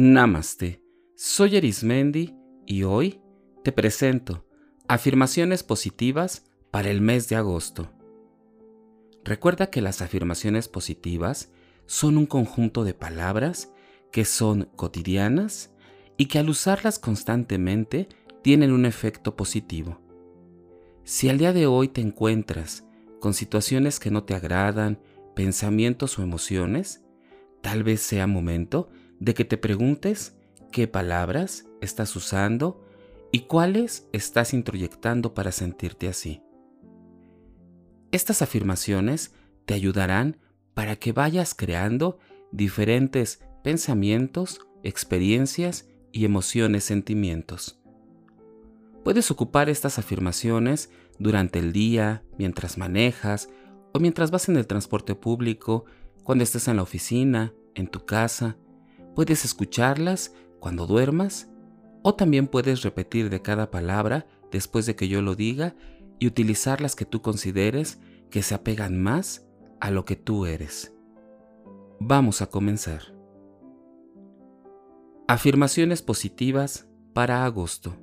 Namaste. Soy Erismendi y hoy te presento afirmaciones positivas para el mes de agosto. Recuerda que las afirmaciones positivas son un conjunto de palabras que son cotidianas y que al usarlas constantemente tienen un efecto positivo. Si al día de hoy te encuentras con situaciones que no te agradan, pensamientos o emociones, tal vez sea momento de que te preguntes qué palabras estás usando y cuáles estás introyectando para sentirte así. Estas afirmaciones te ayudarán para que vayas creando diferentes pensamientos, experiencias y emociones, sentimientos. Puedes ocupar estas afirmaciones durante el día, mientras manejas o mientras vas en el transporte público, cuando estés en la oficina, en tu casa, Puedes escucharlas cuando duermas o también puedes repetir de cada palabra después de que yo lo diga y utilizar las que tú consideres que se apegan más a lo que tú eres. Vamos a comenzar. Afirmaciones positivas para agosto.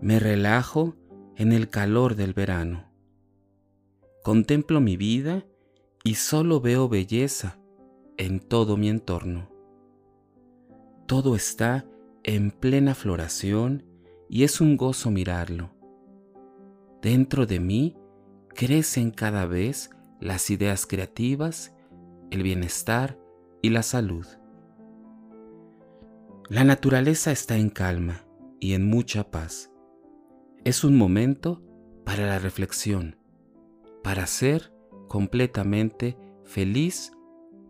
Me relajo en el calor del verano. Contemplo mi vida y solo veo belleza en todo mi entorno. Todo está en plena floración y es un gozo mirarlo. Dentro de mí crecen cada vez las ideas creativas, el bienestar y la salud. La naturaleza está en calma y en mucha paz. Es un momento para la reflexión, para ser completamente feliz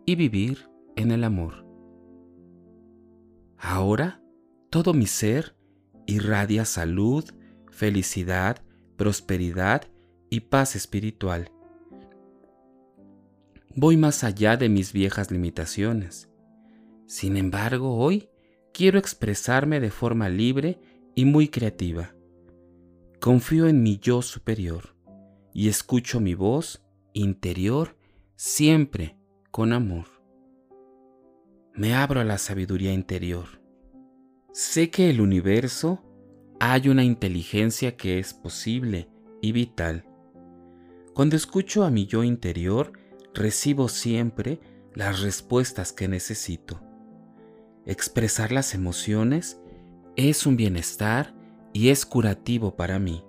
y vivir en el amor. Ahora todo mi ser irradia salud, felicidad, prosperidad y paz espiritual. Voy más allá de mis viejas limitaciones. Sin embargo, hoy quiero expresarme de forma libre y muy creativa. Confío en mi yo superior y escucho mi voz interior siempre con amor. Me abro a la sabiduría interior. Sé que el universo hay una inteligencia que es posible y vital. Cuando escucho a mi yo interior, recibo siempre las respuestas que necesito. Expresar las emociones es un bienestar y es curativo para mí.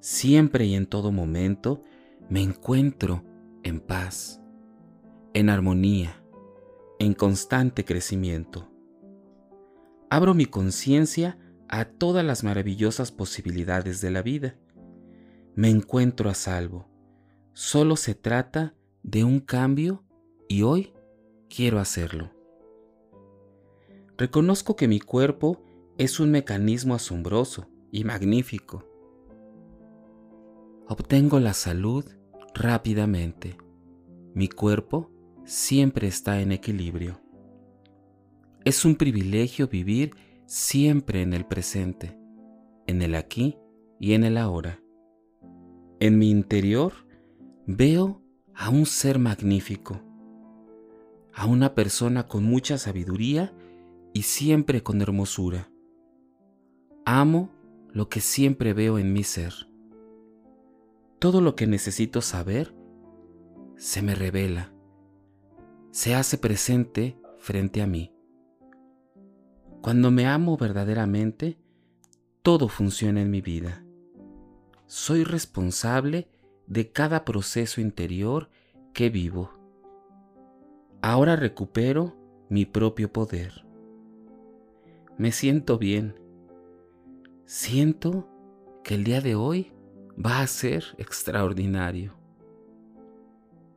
Siempre y en todo momento me encuentro en paz, en armonía, en constante crecimiento. Abro mi conciencia a todas las maravillosas posibilidades de la vida. Me encuentro a salvo. Solo se trata de un cambio y hoy quiero hacerlo. Reconozco que mi cuerpo es un mecanismo asombroso y magnífico. Obtengo la salud rápidamente. Mi cuerpo siempre está en equilibrio. Es un privilegio vivir siempre en el presente, en el aquí y en el ahora. En mi interior veo a un ser magnífico, a una persona con mucha sabiduría y siempre con hermosura. Amo lo que siempre veo en mi ser todo lo que necesito saber se me revela, se hace presente frente a mí. Cuando me amo verdaderamente, todo funciona en mi vida. Soy responsable de cada proceso interior que vivo. Ahora recupero mi propio poder. Me siento bien. Siento que el día de hoy va a ser extraordinario.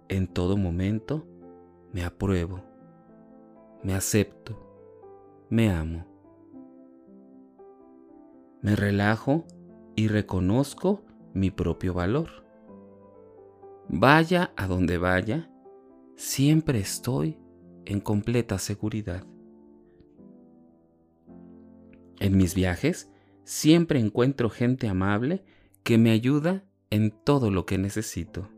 En todo momento me apruebo, me acepto, me amo. Me relajo y reconozco mi propio valor. Vaya a donde vaya, siempre estoy en completa seguridad. En mis viajes siempre encuentro gente amable que me ayuda en todo lo que necesito.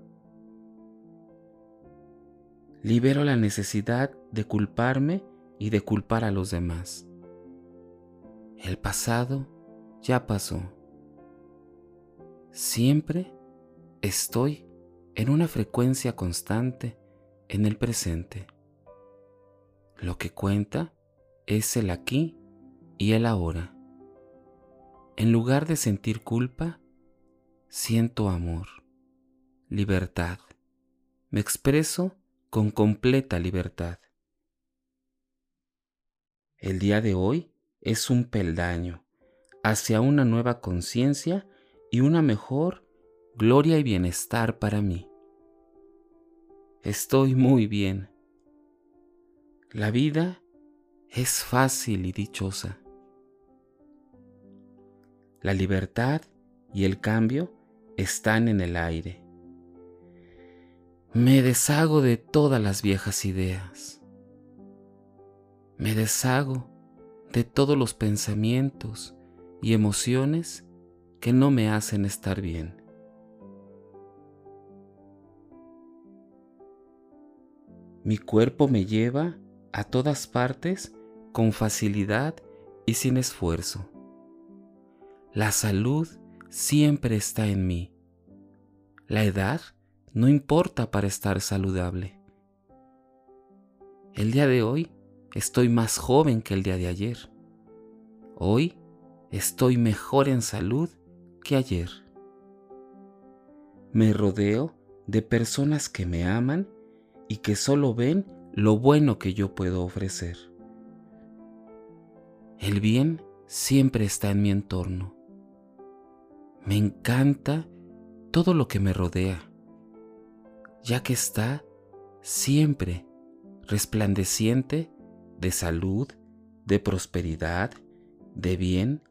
Libero la necesidad de culparme y de culpar a los demás. El pasado ya pasó. Siempre estoy en una frecuencia constante en el presente. Lo que cuenta es el aquí y el ahora. En lugar de sentir culpa, siento amor, libertad. Me expreso con completa libertad. El día de hoy es un peldaño hacia una nueva conciencia y una mejor gloria y bienestar para mí. Estoy muy bien. La vida es fácil y dichosa. La libertad y el cambio están en el aire. Me deshago de todas las viejas ideas. Me deshago de todos los pensamientos y emociones que no me hacen estar bien. Mi cuerpo me lleva a todas partes con facilidad y sin esfuerzo. La salud siempre está en mí. La edad no importa para estar saludable. El día de hoy estoy más joven que el día de ayer. Hoy estoy mejor en salud que ayer. Me rodeo de personas que me aman y que solo ven lo bueno que yo puedo ofrecer. El bien siempre está en mi entorno. Me encanta todo lo que me rodea, ya que está siempre resplandeciente de salud, de prosperidad, de bien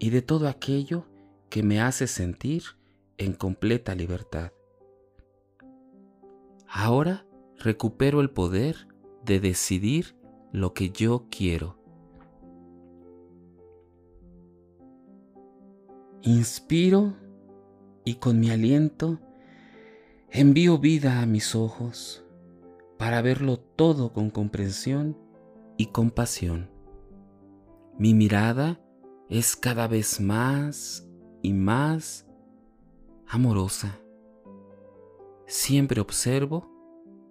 y de todo aquello que me hace sentir en completa libertad. Ahora recupero el poder de decidir lo que yo quiero. Inspiro y con mi aliento envío vida a mis ojos para verlo todo con comprensión y compasión. Mi mirada es cada vez más y más amorosa. Siempre observo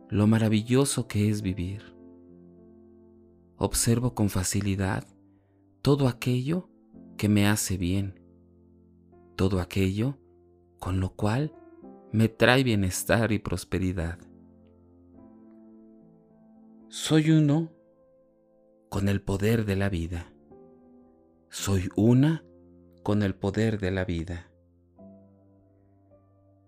lo maravilloso que es vivir. Observo con facilidad todo aquello que me hace bien, todo aquello con lo cual me trae bienestar y prosperidad. Soy uno con el poder de la vida. Soy una con el poder de la vida.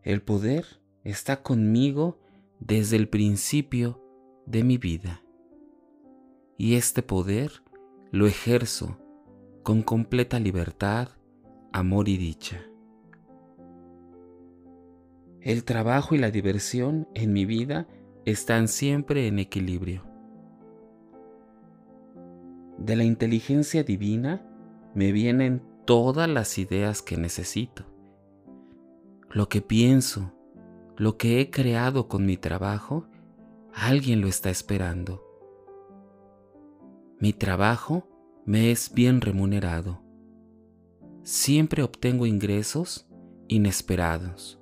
El poder está conmigo desde el principio de mi vida. Y este poder lo ejerzo con completa libertad, amor y dicha. El trabajo y la diversión en mi vida están siempre en equilibrio. De la inteligencia divina me vienen todas las ideas que necesito. Lo que pienso, lo que he creado con mi trabajo, alguien lo está esperando. Mi trabajo me es bien remunerado. Siempre obtengo ingresos inesperados.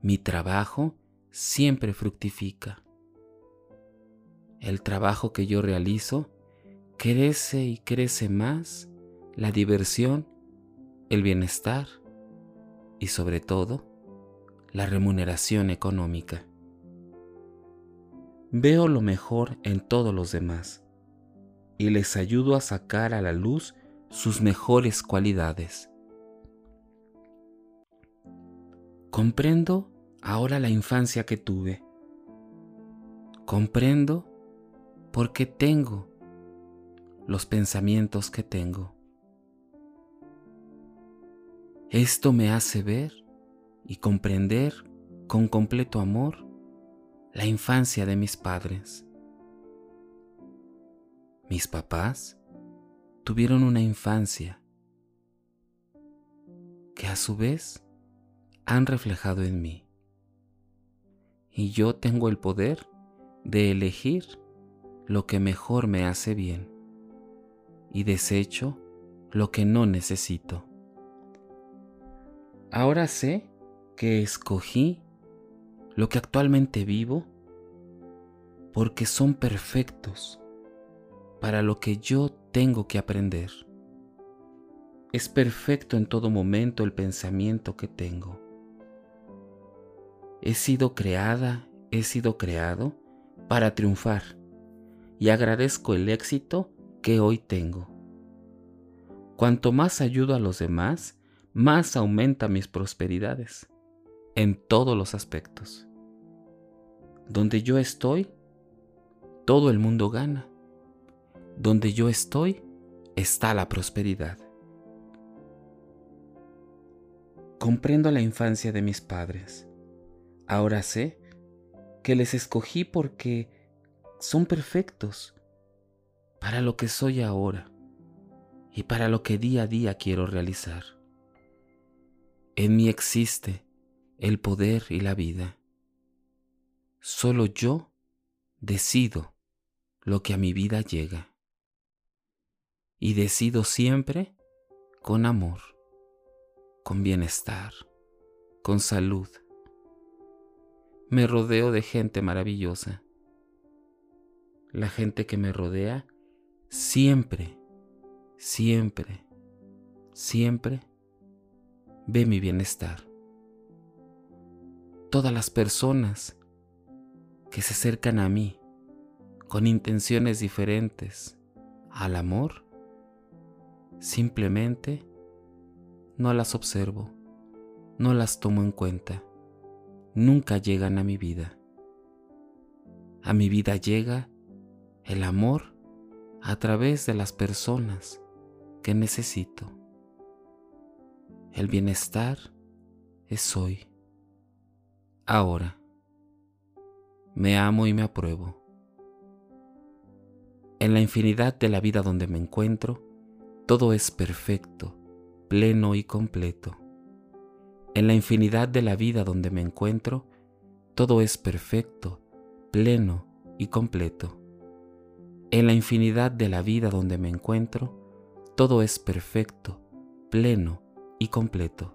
Mi trabajo siempre fructifica. El trabajo que yo realizo crece y crece más la diversión, el bienestar y sobre todo la remuneración económica. Veo lo mejor en todos los demás y les ayudo a sacar a la luz sus mejores cualidades. Comprendo ahora la infancia que tuve. Comprendo por qué tengo los pensamientos que tengo. Esto me hace ver y comprender con completo amor la infancia de mis padres. Mis papás tuvieron una infancia que a su vez han reflejado en mí. Y yo tengo el poder de elegir lo que mejor me hace bien y desecho lo que no necesito. Ahora sé que escogí lo que actualmente vivo porque son perfectos para lo que yo tengo que aprender. Es perfecto en todo momento el pensamiento que tengo. He sido creada, he sido creado para triunfar y agradezco el éxito que hoy tengo. Cuanto más ayudo a los demás, más aumenta mis prosperidades en todos los aspectos. Donde yo estoy, todo el mundo gana. Donde yo estoy, está la prosperidad. Comprendo la infancia de mis padres. Ahora sé que les escogí porque son perfectos para lo que soy ahora y para lo que día a día quiero realizar. En mí existe el poder y la vida. Solo yo decido lo que a mi vida llega. Y decido siempre con amor, con bienestar, con salud. Me rodeo de gente maravillosa. La gente que me rodea siempre, siempre, siempre ve mi bienestar. Todas las personas que se acercan a mí con intenciones diferentes al amor, simplemente no las observo, no las tomo en cuenta, nunca llegan a mi vida. A mi vida llega el amor a través de las personas que necesito. El bienestar es hoy, ahora. Me amo y me apruebo. En la infinidad de la vida donde me encuentro, todo es perfecto, pleno y completo. En la infinidad de la vida donde me encuentro, todo es perfecto, pleno y completo. En la infinidad de la vida donde me encuentro, todo es perfecto, pleno y completo.